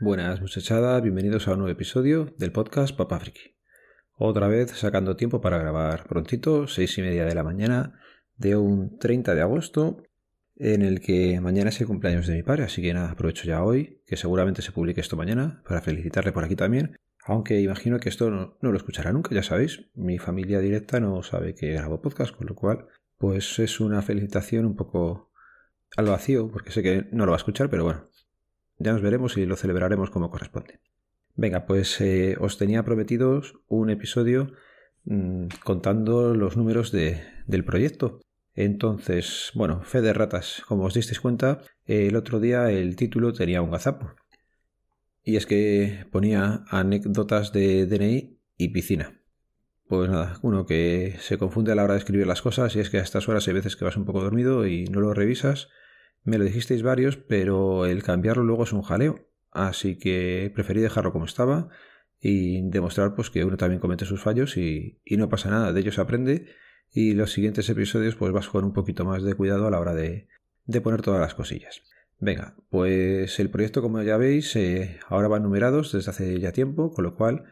Buenas muchachada, bienvenidos a un nuevo episodio del podcast Papá Friki. Otra vez sacando tiempo para grabar prontito, seis y media de la mañana de un 30 de agosto, en el que mañana es el cumpleaños de mi padre, así que nada, aprovecho ya hoy, que seguramente se publique esto mañana, para felicitarle por aquí también, aunque imagino que esto no, lo escuchará nunca, ya sabéis, mi familia directa no sabe que grabo podcast, con lo cual, pues es una felicitación un poco al vacío, porque sé que no lo va a escuchar, pero bueno, ya nos veremos y lo celebraremos como corresponde. Venga, pues eh, os tenía prometidos un episodio mm, contando los números de, del proyecto. Entonces, bueno, fe de ratas, como os disteis cuenta, el otro día el título tenía un gazapo. Y es que ponía anécdotas de DNI y piscina. Pues nada, uno que se confunde a la hora de escribir las cosas y es que a estas horas hay veces que vas un poco dormido y no lo revisas me lo dijisteis varios, pero el cambiarlo luego es un jaleo. Así que preferí dejarlo como estaba y demostrar pues que uno también comete sus fallos y, no pasa nada, de ellos aprende y los siguientes episodios pues vas con un poquito más de cuidado a la hora de, poner todas las cosillas. Venga, pues el proyecto como ya veis eh, ahora van numerados desde hace ya tiempo, con lo cual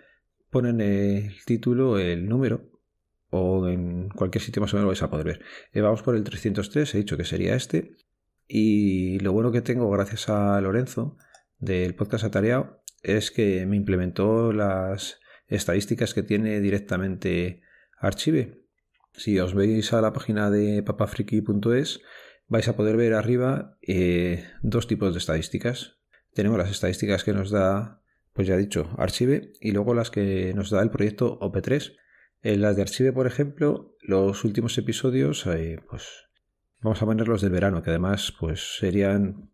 ponen el título, el número o en cualquier sitio más o menos vais a poder ver. Eh, vamos por el 303, he dicho que sería este y lo bueno que tengo gracias a Lorenzo del podcast Atareado es que me implementó las estadísticas que tiene directamente Archive. Si os veis a la página de papafriki.es vais a poder ver arriba eh, dos tipos de estadísticas. Tenemos las estadísticas que nos da, pues ya he dicho, Archive y luego las que nos da el proyecto OP3. En las de Archive, por ejemplo, los últimos episodios, eh, pues Vamos a poner los del verano, que además pues serían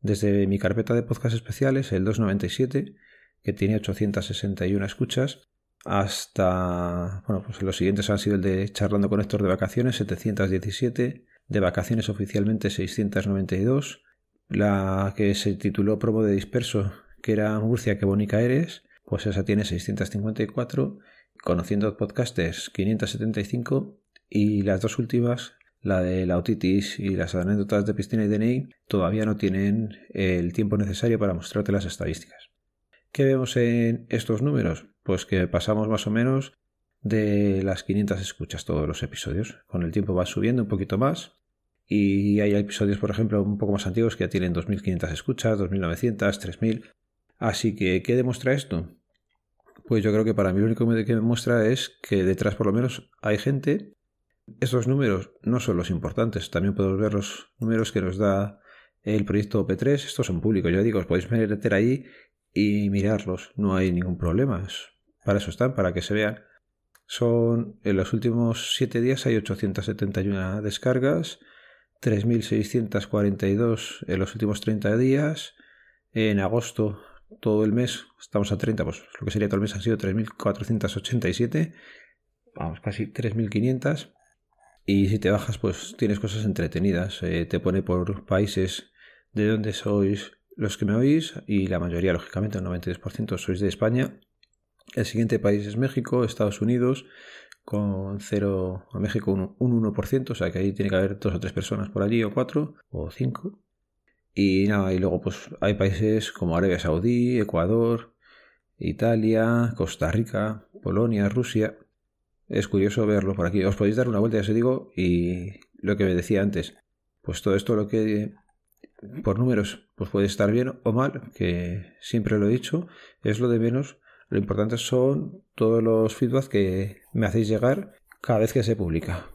desde mi carpeta de podcast especiales, el 297, que tiene 861 escuchas, hasta, bueno, pues los siguientes han sido el de Charlando con Héctor de Vacaciones, 717, de Vacaciones oficialmente 692, la que se tituló Promo de Disperso, que era Murcia, que bonita eres, pues esa tiene 654, Conociendo Podcasters 575 y las dos últimas la de la otitis y las anécdotas de piscina y DNI todavía no tienen el tiempo necesario para mostrarte las estadísticas. ¿Qué vemos en estos números? Pues que pasamos más o menos de las 500 escuchas todos los episodios. Con el tiempo va subiendo un poquito más y hay episodios, por ejemplo, un poco más antiguos que ya tienen 2.500 escuchas, 2.900, 3.000. Así que, ¿qué demuestra esto? Pues yo creo que para mí lo único que demuestra es que detrás por lo menos hay gente estos números no son los importantes, también podemos ver los números que nos da el proyecto P3, estos son públicos, ya digo, os podéis meter ahí y mirarlos, no hay ningún problema, para eso están, para que se vean. Son, en los últimos 7 días hay 871 descargas, 3.642 en los últimos 30 días, en agosto todo el mes, estamos a 30, pues lo que sería todo el mes han sido 3.487, vamos, casi 3.500. Y si te bajas, pues tienes cosas entretenidas. Eh, te pone por países de donde sois los que me oís y la mayoría, lógicamente, el 92% sois de España. El siguiente país es México, Estados Unidos, con 0 a México un, 1%, o sea que ahí tiene que haber dos o tres personas por allí, o cuatro, o cinco. Y nada, y luego pues hay países como Arabia Saudí, Ecuador, Italia, Costa Rica, Polonia, Rusia. Es curioso verlo por aquí. Os podéis dar una vuelta, ya os digo, y lo que me decía antes, pues todo esto lo que por números pues puede estar bien o mal, que siempre lo he dicho, es lo de menos. Lo importante son todos los feedbacks que me hacéis llegar cada vez que se publica.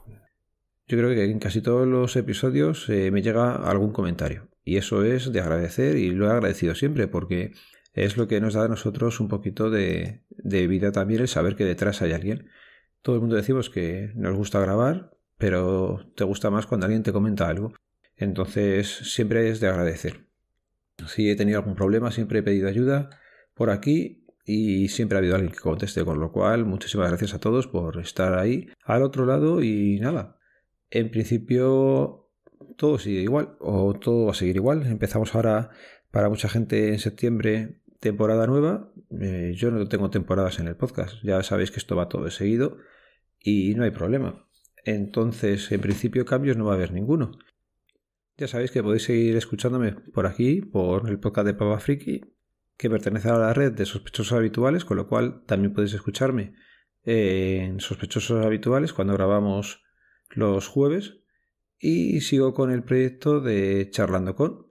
Yo creo que en casi todos los episodios eh, me llega algún comentario. Y eso es de agradecer y lo he agradecido siempre porque es lo que nos da a nosotros un poquito de, de vida también el saber que detrás hay alguien todo el mundo decimos que nos gusta grabar, pero te gusta más cuando alguien te comenta algo. Entonces siempre es de agradecer. Si he tenido algún problema, siempre he pedido ayuda por aquí y siempre ha habido alguien que conteste, con lo cual muchísimas gracias a todos por estar ahí al otro lado y nada. En principio todo sigue igual o todo va a seguir igual. Empezamos ahora para mucha gente en septiembre temporada nueva. Eh, yo no tengo temporadas en el podcast. Ya sabéis que esto va todo de seguido y no hay problema. Entonces, en principio, cambios no va a haber ninguno. Ya sabéis que podéis seguir escuchándome por aquí, por el podcast de Papa Friki, que pertenece a la red de sospechosos habituales, con lo cual también podéis escucharme en sospechosos habituales cuando grabamos los jueves. Y sigo con el proyecto de Charlando con.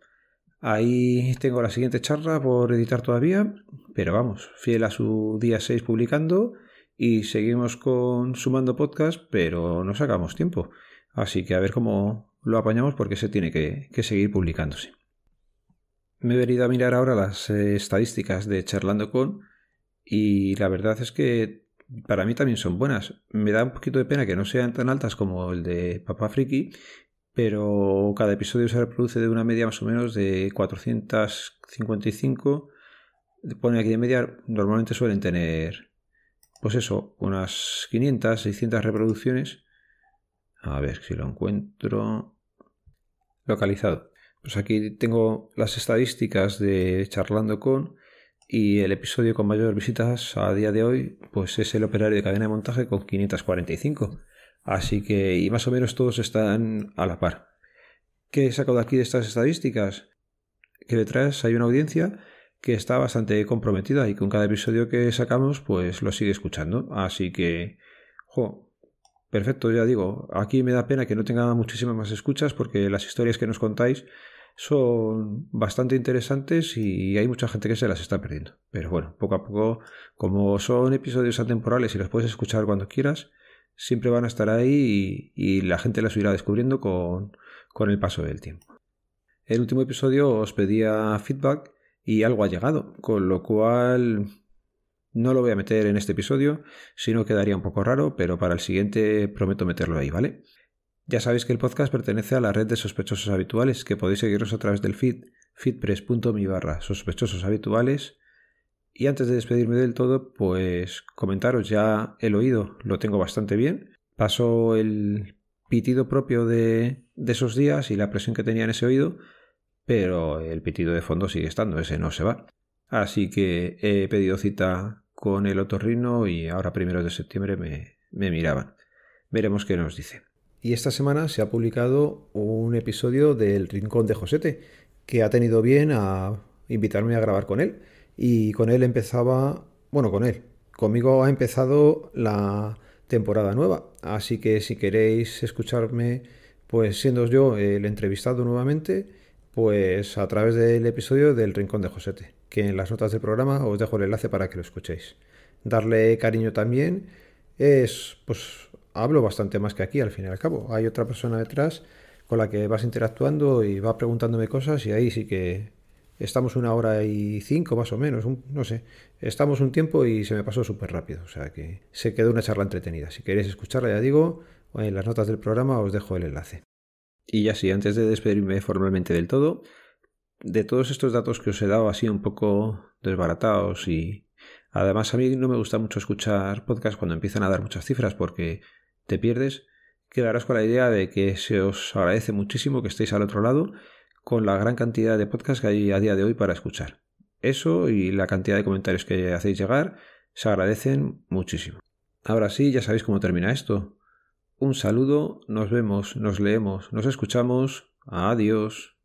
Ahí tengo la siguiente charla por editar todavía, pero vamos, fiel a su día 6 publicando y seguimos con sumando podcast, pero no sacamos tiempo. Así que a ver cómo lo apañamos porque se tiene que, seguir publicándose. Me he venido a mirar ahora las eh, estadísticas de Charlando con y la verdad es que para mí también son buenas. Me da un poquito de pena que no sean tan altas como el de Papá Friki, pero cada episodio se reproduce de una media más o menos de 455. Pone aquí de media, normalmente suelen tener pues eso, unas 500, 600 reproducciones. A ver si lo encuentro. Localizado. Pues aquí tengo las estadísticas de Charlando con y el episodio con mayor visitas a día de hoy pues es el operario de cadena de montaje con 545. Así que y más o menos todos están a la par. ¿Qué he sacado aquí de estas estadísticas? Que detrás hay una audiencia que está bastante comprometida y con cada episodio que sacamos pues lo sigue escuchando. Así que, jo, perfecto, ya digo, aquí me da pena que no tenga muchísimas más escuchas porque las historias que nos contáis son bastante interesantes y hay mucha gente que se las está perdiendo. Pero bueno, poco a poco, como son episodios atemporales y los puedes escuchar cuando quieras, siempre van a estar ahí y, la gente las irá descubriendo con, con el paso del tiempo. El último episodio os pedía feedback y algo ha llegado, con lo cual no lo voy a meter en este episodio, si no quedaría un poco raro, pero para el siguiente prometo meterlo ahí, ¿vale? Ya sabéis que el podcast pertenece a la red de sospechosos habituales, que podéis seguirnos a través del feed, feedpress.me barra sospechosos habituales. Y antes de despedirme del todo, pues comentaros ya el oído, lo tengo bastante bien. Pasó el pitido propio de, de esos días y la presión que tenía en ese oído, pero el pitido de fondo sigue estando, ese no se va. Así que he pedido cita con el otorrino y ahora primeros de septiembre me, me miraban. Veremos qué nos dice. Y esta semana se ha publicado un episodio del Rincón de Josete, que ha tenido bien a invitarme a grabar con él. Y con él empezaba, bueno, con él, conmigo ha empezado la temporada nueva. Así que si queréis escucharme, pues siendo yo el entrevistado nuevamente, pues a través del episodio del Rincón de Josete, que en las notas del programa os dejo el enlace para que lo escuchéis. Darle cariño también es, pues hablo bastante más que aquí al fin y al cabo. Hay otra persona detrás con la que vas interactuando y va preguntándome cosas y ahí sí que estamos una hora y cinco más o menos, no sé, estamos un tiempo y se me pasó súper rápido, o sea que se quedó una charla entretenida. Si queréis escucharla, ya digo, en las notas del programa os dejo el enlace. Y ya sí, antes de despedirme formalmente del todo, de todos estos datos que os he dado así un poco desbaratados y además a mí no me gusta mucho escuchar podcasts cuando empiezan a dar muchas cifras porque te pierdes, quedarás con la idea de que se os agradece muchísimo que estéis al otro lado con la gran cantidad de podcasts que hay a día de hoy para escuchar. Eso y la cantidad de comentarios que hacéis llegar se agradecen muchísimo. Ahora sí, ya sabéis cómo termina esto. Un saludo, nos vemos, nos leemos, nos escuchamos. Adiós.